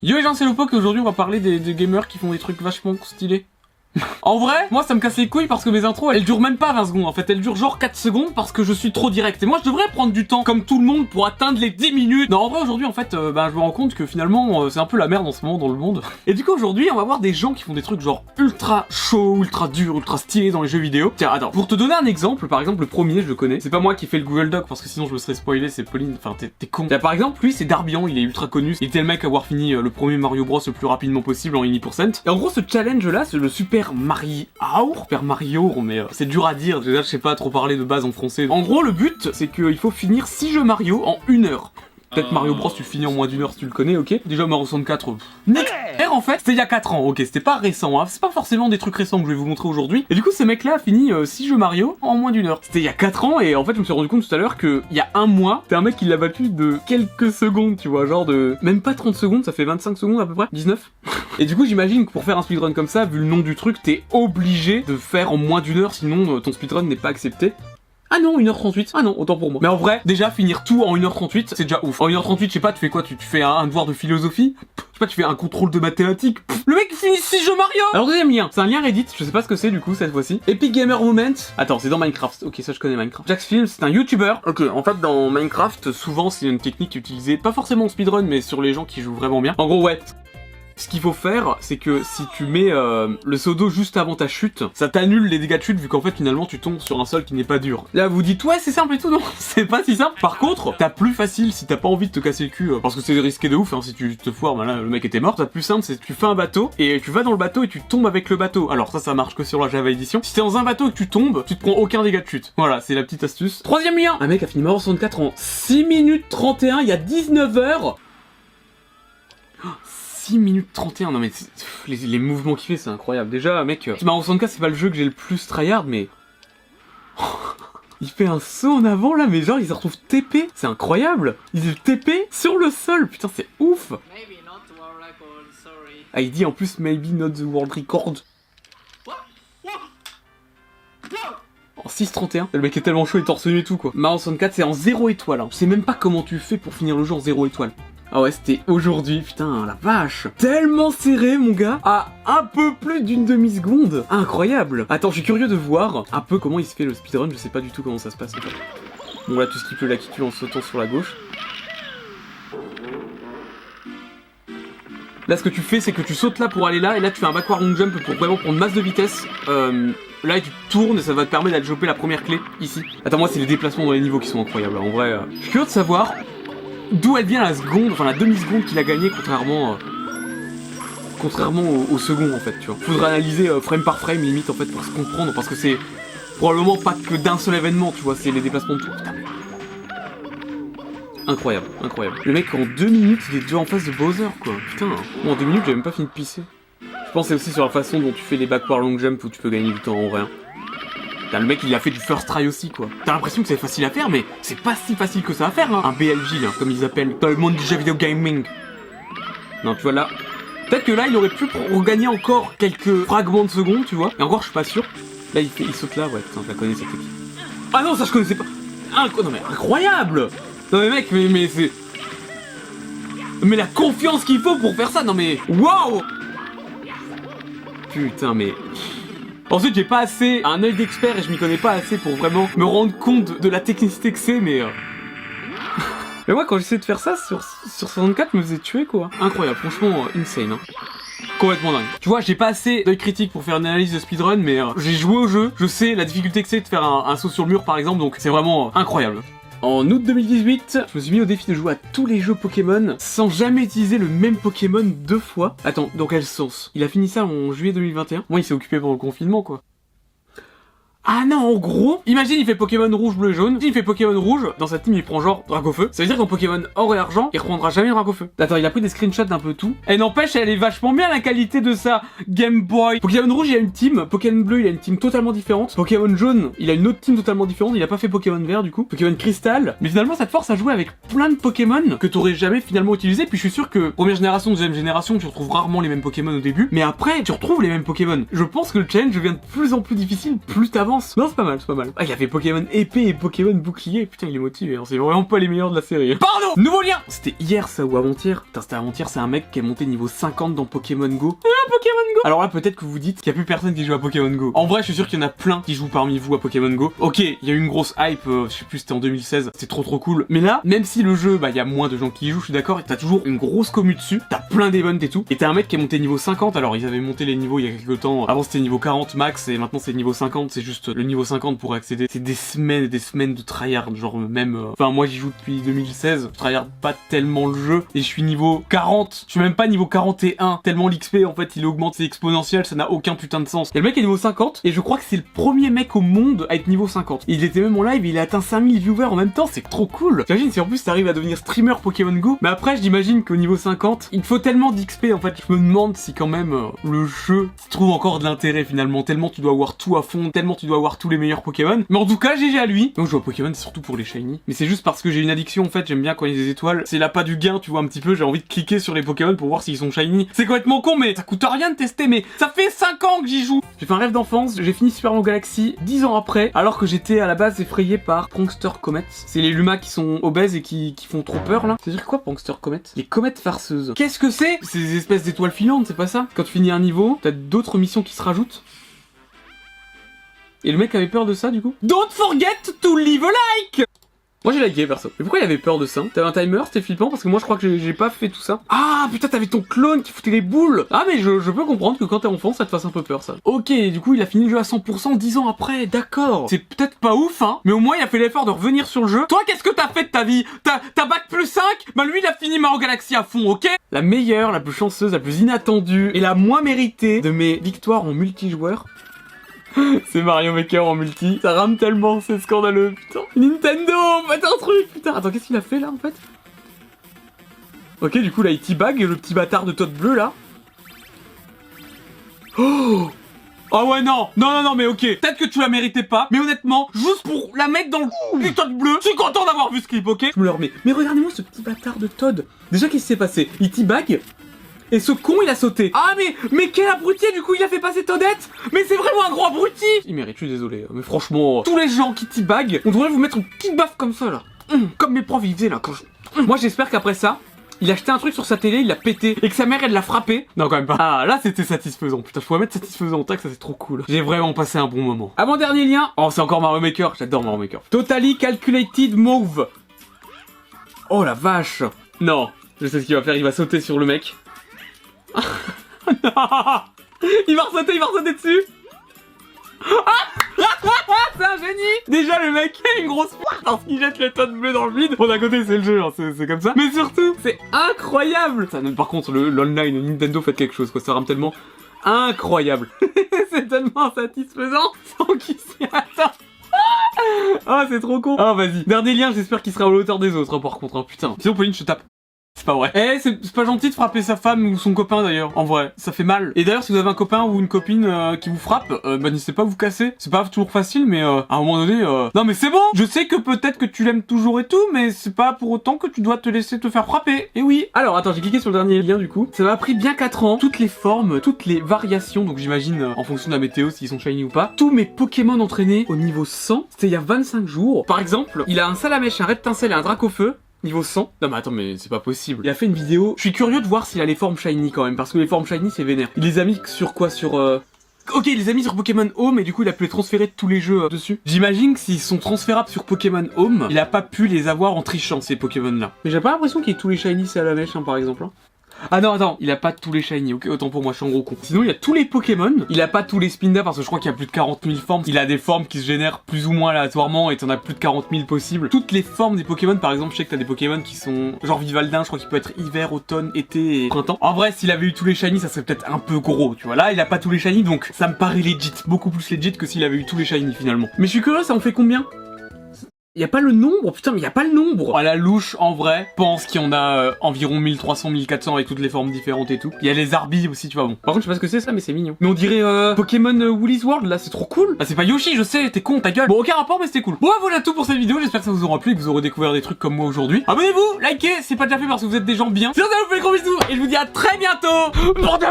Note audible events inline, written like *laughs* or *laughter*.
Yo les gens c'est Lopo et aujourd'hui on va parler des, des gamers qui font des trucs vachement stylés. En vrai, moi ça me casse les couilles parce que mes intros elles durent même pas 20 secondes en fait, elles durent genre 4 secondes parce que je suis trop direct. Et moi je devrais prendre du temps comme tout le monde pour atteindre les 10 minutes. Non en vrai aujourd'hui en fait, euh, bah, je me rends compte que finalement euh, c'est un peu la merde en ce moment dans le monde. Et du coup aujourd'hui on va voir des gens qui font des trucs genre ultra chaud, ultra dur, ultra stylé dans les jeux vidéo. Tiens attends, pour te donner un exemple, par exemple le premier je le connais, c'est pas moi qui fais le Google Doc parce que sinon je me serais spoilé, c'est Pauline, enfin t'es con. Tiens, par exemple lui c'est Darbian, il est ultra connu, il était le mec à avoir fini euh, le premier Mario Bros le plus rapidement possible en Ini%. Et en gros ce challenge là c'est le Super Mario Super Mario, mais euh, c'est dur à dire, déjà je sais pas trop parler de base en français. En gros le but c'est qu'il faut finir 6 jeux Mario en une heure. Peut-être Mario Bros tu finis en moins d'une heure si tu le connais, ok Déjà Mario 64, pff, next R, en fait, c'était il y a 4 ans, ok, c'était pas récent, hein. c'est pas forcément des trucs récents que je vais vous montrer aujourd'hui. Et du coup, ce mec-là a fini 6 jeux Mario en moins d'une heure. C'était il y a 4 ans, et en fait, je me suis rendu compte tout à l'heure que il y a un mois, t'es un mec qui l'a battu de quelques secondes, tu vois, genre de... Même pas 30 secondes, ça fait 25 secondes à peu près 19 *laughs* Et du coup, j'imagine que pour faire un speedrun comme ça, vu le nom du truc, t'es obligé de faire en moins d'une heure, sinon euh, ton speedrun n'est pas accepté. Ah non, 1h38. Ah non, autant pour moi. Mais en vrai, déjà finir tout en 1h38, c'est déjà ouf. En 1h38, je sais pas, tu fais quoi? Tu, tu fais un, un devoir de philosophie? Je sais pas, tu fais un contrôle de mathématiques? Pff, Le mec finit 6 jeux Mario Alors deuxième lien, c'est un lien Reddit, je sais pas ce que c'est du coup cette fois-ci. Epic Gamer Moment. Attends, c'est dans Minecraft. Ok, ça je connais Minecraft. Jax Film, c'est un YouTuber. Ok, en fait dans Minecraft, souvent c'est une technique utilisée, pas forcément en speedrun, mais sur les gens qui jouent vraiment bien. En gros, ouais, ce qu'il faut faire, c'est que si tu mets euh, le seau d'eau juste avant ta chute, ça t'annule les dégâts de chute vu qu'en fait finalement tu tombes sur un sol qui n'est pas dur. Là vous dites ouais c'est simple et tout, non *laughs* c'est pas si simple. Par contre, t'as plus facile si t'as pas envie de te casser le cul, euh, parce que c'est risqué de ouf, hein, si tu te foires, bah là le mec était mort. T'as plus simple, c'est tu fais un bateau et tu vas dans le bateau et tu tombes avec le bateau. Alors ça ça marche que sur la Java Edition. Si t'es dans un bateau et que tu tombes, tu te prends aucun dégât de chute. Voilà, c'est la petite astuce. Troisième lien Un mec a fini Mario 64 en 6 minutes 31, il y a 19 heures 6 minutes 31, non mais les, les mouvements qu'il fait c'est incroyable. Déjà mec, euh, Mario 64 c'est pas le jeu que j'ai le plus tryhard mais... *laughs* Il fait un saut en avant là mais genre il se retrouve TP, c'est incroyable Il est TP sur le sol, putain c'est ouf Maybe not to our record, sorry. Ah il dit en plus maybe not the world record En 6.31, le mec est tellement chaud et torse nu et tout quoi. Mario 64 c'est en 0 étoile. Hein. Je sais même pas comment tu fais pour finir le jeu en 0 étoile. Ah ouais, c'était aujourd'hui, putain, la vache Tellement serré, mon gars À un peu plus d'une demi-seconde Incroyable Attends, je suis curieux de voir un peu comment il se fait le speedrun, je sais pas du tout comment ça se passe. en fait. Bon là, tu skippes le Lakitu en sautant sur la gauche. Là, ce que tu fais, c'est que tu sautes là pour aller là, et là, tu fais un backward long jump pour vraiment prendre masse de vitesse. Euh, là, tu tournes et ça va te permettre d'aller la première clé ici. Attends, moi, c'est les déplacements dans les niveaux qui sont incroyables. En vrai, euh, je suis curieux de savoir d'où elle vient la seconde, enfin la demi-seconde qu'il a gagné, contrairement. euh, contrairement au, second, en fait, tu vois. Faudrait analyser euh, frame par frame, limite, en fait, pour se comprendre, parce que c'est probablement pas que d'un seul événement, tu vois, c'est les déplacements de tout. Incroyable, incroyable. Le mec en deux minutes il est déjà en face de Bowser quoi. Putain, moi en deux minutes j'avais même pas fini de pisser. Je c'est aussi sur la façon dont tu fais les backward long jump où tu peux gagner du temps en vrai. hein. Putain, le mec il a fait du first try aussi quoi. T'as l'impression que c'est facile à faire mais c'est pas si facile que ça à faire hein. Un BLJ là, comme ils appellent dans le monde du jeu vidéo gaming. Non tu vois là. Peut-être que là il aurait pu pour gagner encore quelques fragments de secondes tu vois. Et encore je suis pas sûr. Là il, saute là, ouais putain je la connais. Ah non ça je connaissais pas. Non mais incroyable Non mais mec, mais, mais c'est... Mais la confiance qu'il faut pour faire ça, non mais... Waouh Putain mais... Ensuite j'ai pas assez un œil d'expert et je m'y connais pas assez pour vraiment me rendre compte de la technicité que c'est mais... euh, *laughs* mais moi quand j'essayais de faire ça sur, sur 64 je me faisais tuer quoi. Incroyable, franchement euh, insane hein. Complètement dingue. Tu vois, j'ai pas assez d'œil critique pour faire une analyse de speedrun, mais euh, j'ai joué au jeu, je sais la difficulté que c'est de faire un, un saut sur le mur par exemple, donc c'est vraiment incroyable. En août 2018, je me suis mis au défi de jouer à tous les jeux Pokémon sans jamais utiliser le même Pokémon deux fois. Attends, dans quel sens? Il a fini ça en juillet 2021 Moi, il s'est occupé pendant le confinement, quoi. Ah non, en gros, imagine il fait Pokémon rouge, bleu, jaune. Il fait Pokémon rouge, dans sa team il prend genre Dracofeu. Ça veut dire qu'en Pokémon or et argent, il reprendra jamais Dracofeu. Attends, il a pris des screenshots d'un peu tout. Et n'empêche, elle est vachement bien la qualité de sa Game Boy. Pokémon rouge, il a une team. Pokémon bleu, il a une team totalement différente. Pokémon jaune, il a une autre team totalement différente. Il a pas fait Pokémon vert du coup. Pokémon cristal. Mais finalement, ça te force à jouer avec plein de Pokémon que t'aurais jamais finalement utilisé. Puis je suis sûr que première génération, deuxième génération, tu retrouves rarement les mêmes Pokémon au début. Mais après, tu retrouves les mêmes Pokémon. Je pense que le challenge devient de plus en plus difficile plus t'avances. Non, c'est pas mal, c'est pas mal. Ah, il y avait Pokémon épée et Pokémon bouclier. Putain, il est motivé. hein. C'est vraiment pas les meilleurs de la série. Pardon Nouveau lien C'était hier ça ou avant-hier Putain, c'était avant-hier, c'est un mec qui est monté niveau 50 dans Pokémon Go. Ah, Pokémon Go Alors là, peut-être que vous dites qu'il y a plus personne qui joue à Pokémon Go. En vrai, je suis sûr qu'il y en a plein qui jouent parmi vous à Pokémon Go. Ok, il y a eu une grosse hype, euh, je sais plus, c'était en 2016. C'est trop trop cool. Mais là, même si le jeu, bah, il y a moins de gens qui y jouent, je suis d'accord, t'as toujours une grosse commu dessus. T'as plein d'events et tout. Et t'as un mec qui est monté niveau 50. Alors, ils avaient monté les niveaux il y a quelques temps. Avant, c'était niveau 40 max et maintenant c'est niveau 50. C'est juste le niveau 50 pour accéder. C'est des semaines et des semaines de tryhard. Genre, même. euh, Enfin, moi, j'y joue depuis 2016. Je tryhard pas tellement le jeu. Et je suis niveau 40. Je suis même pas niveau 41. Tellement l'XP, en fait, il augmente. C'est exponentiel. Ça n'a aucun putain de sens. Et le mec est niveau 50. Et je crois que c'est le premier mec au monde à être niveau 50. Il était même en live. Il a atteint 5000 viewers en même temps. C'est trop cool. J'imagine si en plus t'arrives à devenir streamer Pokémon Go. Mais après, j'imagine qu'au niveau 50, il faut tellement d'XP. En fait, je me demande si quand même euh, le jeu trouve encore de l'intérêt finalement. Tellement tu dois avoir tout à fond. Tellement tu dois avoir tous les meilleurs Pokémon. Mais en tout cas, GG à lui. Donc je joue à Pokémon, c'est surtout pour les shiny. Mais c'est juste parce que j'ai une addiction en fait. J'aime bien quand il y a des étoiles. C'est pas du gain, tu vois un petit peu. J'ai envie de cliquer sur les Pokémon pour voir s'ils sont shiny. C'est complètement con, mais ça coûte rien de tester. Mais ça fait 5 ans que j'y joue. J'ai fait un rêve d'enfance. J'ai fini Super Galaxy 10 ans après. Alors que j'étais à la base effrayé par Prankster Comet. C'est les Lumas qui sont obèses et qui, font trop peur là. C'est dire quoi Prankster Comet? Les comètes farceuses. Qu'est-ce que c'est des espèces d'étoiles filantes, c'est pas ça? Quand tu finis un niveau, t'as d'autres missions qui se rajoutent? Et le mec avait peur de ça du coup Don't forget to leave a like moi j'ai liké perso. Mais pourquoi il avait peur de ça T'avais un timer, c'était flippant parce que moi je crois que j'ai- pas fait tout ça. Ah putain t'avais ton clone qui foutait les boules Ah mais je, je peux comprendre que quand t'es enfant ça te fasse un peu peur ça. Ok du coup il a fini le jeu à 100% 10 ans après, d'accord. C'est peut-être pas ouf hein, mais au moins il a fait l'effort de revenir sur le jeu. Toi qu'est-ce que t'as fait de ta vie T'as t'as bac plus 5 Bah lui il a fini Mario Galaxy à fond, ok La meilleure, la plus chanceuse, la plus inattendue et la moins méritée de mes victoires en multijoueur *laughs* c'est Mario Maker en multi. Ça rame tellement, c'est scandaleux, putain. Nintendo, faites un truc, putain. Attends, qu'est-ce qu'il a fait là en fait? Ok, du coup là il teabag le petit bâtard de Todd bleu là. Oh! Ah ouais non. Non non non mais ok. Peut-être que tu la méritais pas Mais honnêtement Juste pour la mettre dans le putain bleu Je suis content d'avoir vu ce clip ok? Je me le remets. Mais regardez-moi ce petit bâtard de Todd. Déjà qu'est-ce qui s'est passé? Il teabag et ce con il a sauté Ah mais mais quel abruti du coup il a fait passer Toadette Mais c'est vraiment un gros abruti Il mérite, je suis désolé Mais franchement Tous les gens qui teabag On devrait vous mettre une petite baffe comme ça là Hum, Comme mes profs ils faisaient là quand je... Hum. Moi j'espère qu'après ça il a acheté un truc sur sa télé, il l'a pété, et que sa mère elle l'a frappé. Non, quand même pas. Ah, là c'était satisfaisant. Putain, je pourrais mettre satisfaisant en tag, ça c'est trop cool. J'ai vraiment passé un bon moment. Avant dernier lien. Oh, c'est encore Mario Maker. J'adore Mario Maker. Totally Calculated Move. Oh la vache. Non, je sais ce qu'il va faire. Il va sauter sur le mec. *laughs* Il va sauter, il va sauter dessus. *laughs* c'est un génie Déjà le mec a une grosse poire parce qu'il jette les tonnes bleues dans le vide. Bon d'un côté c'est le jeu, hein, c'est comme ça. Mais surtout, c'est incroyable Par contre, le- l'online Nintendo fait quelque chose, quoi. Ça rame tellement incroyable. *laughs* c'est tellement satisfaisant sans qu'il s'y attend. Ah c'est trop con Ah vas-y Dernier lien j'espère qu'il sera à la hauteur des autres hein, par contre hein, putain Sinon Pauline je tape c'est pas vrai. Eh, c'est pas gentil de frapper sa femme ou son copain d'ailleurs. En vrai, ça fait mal. Et d'ailleurs, si vous avez un copain ou une copine euh, qui vous frappe, euh, bah n'hésitez pas à vous casser. C'est pas toujours facile, mais euh, à un moment donné, euh... non mais c'est bon. Je sais que peut-être que tu l'aimes toujours et tout, mais c'est pas pour autant que tu dois te laisser te faire frapper. Et oui. Alors attends, j'ai cliqué sur le dernier lien du coup. Ça m'a pris bien 4 ans. Toutes les formes, toutes les variations. Donc j'imagine en fonction de la météo s'ils sont shiny ou pas. Tous mes Pokémon entraînés au niveau 100. C'était il y a 25 jours. Par exemple, il a un Salamèche, un Reptincelle et un Dracofeu. Niveau 100 Non mais attends mais c'est pas possible. Il a fait une vidéo. Je suis curieux de voir s'il a les formes shiny quand même parce que les formes shiny c'est vénère. Il les a mis sur quoi? Sur euh... Ok, il les a mis sur Pokémon Home et du coup il a pu les transférer tous les jeux euh, dessus. J'imagine que s'ils sont transférables sur Pokémon Home, il a pas pu les avoir en trichant ces Pokémon là. Mais j'ai pas l'impression qu'il y ait tous les shiny c'est à la mèche hein, par exemple. hein. Ah non, attends, il a pas tous les shiny, ok, autant pour moi, je suis un gros con. Sinon, il a tous les Pokémon, il a pas tous les Spinda parce que je crois qu'il y a plus de 40 000 formes. Il a des formes qui se génèrent plus ou moins aléatoirement et t'en as plus de 40 000 possibles. Toutes les formes des Pokémon, par exemple, je sais que t'as des Pokémon qui sont genre Vivaldin, je crois qu'il peut être hiver, automne, été et printemps. En vrai, s'il avait eu tous les shiny, ça serait peut-être un peu gros, tu vois. Là, il a pas tous les shiny, donc ça me paraît legit, beaucoup plus legit que s'il avait eu tous les shiny finalement. Mais je suis curieux, ça en fait combien? Y a pas le nombre, putain, mais y a pas le nombre. À la louche, en vrai, pense qu'il y en a euh, environ 1300, 1400 avec toutes les formes différentes et tout. Il y a les Arby aussi, tu vois. Bon, par contre, je sais pas ce que c'est ça, mais c'est mignon. Mais on dirait euh, Pokémon euh, Woolly's World, là, c'est trop cool. Ah, c'est pas Yoshi, je sais, t'es con, ta gueule. Bon, aucun rapport, mais c'était coul. Bon, voilà tout pour cette vidéo. J'espère que ça vous aura plu et que vous aurez découvert des trucs comme moi aujourd'hui. Abonnez-vous, likez, c'est pas déjà fait parce que vous êtes des gens bien. Sur ça, je vous fais des gros bisous et je vous dis à très bientôt. Bordel,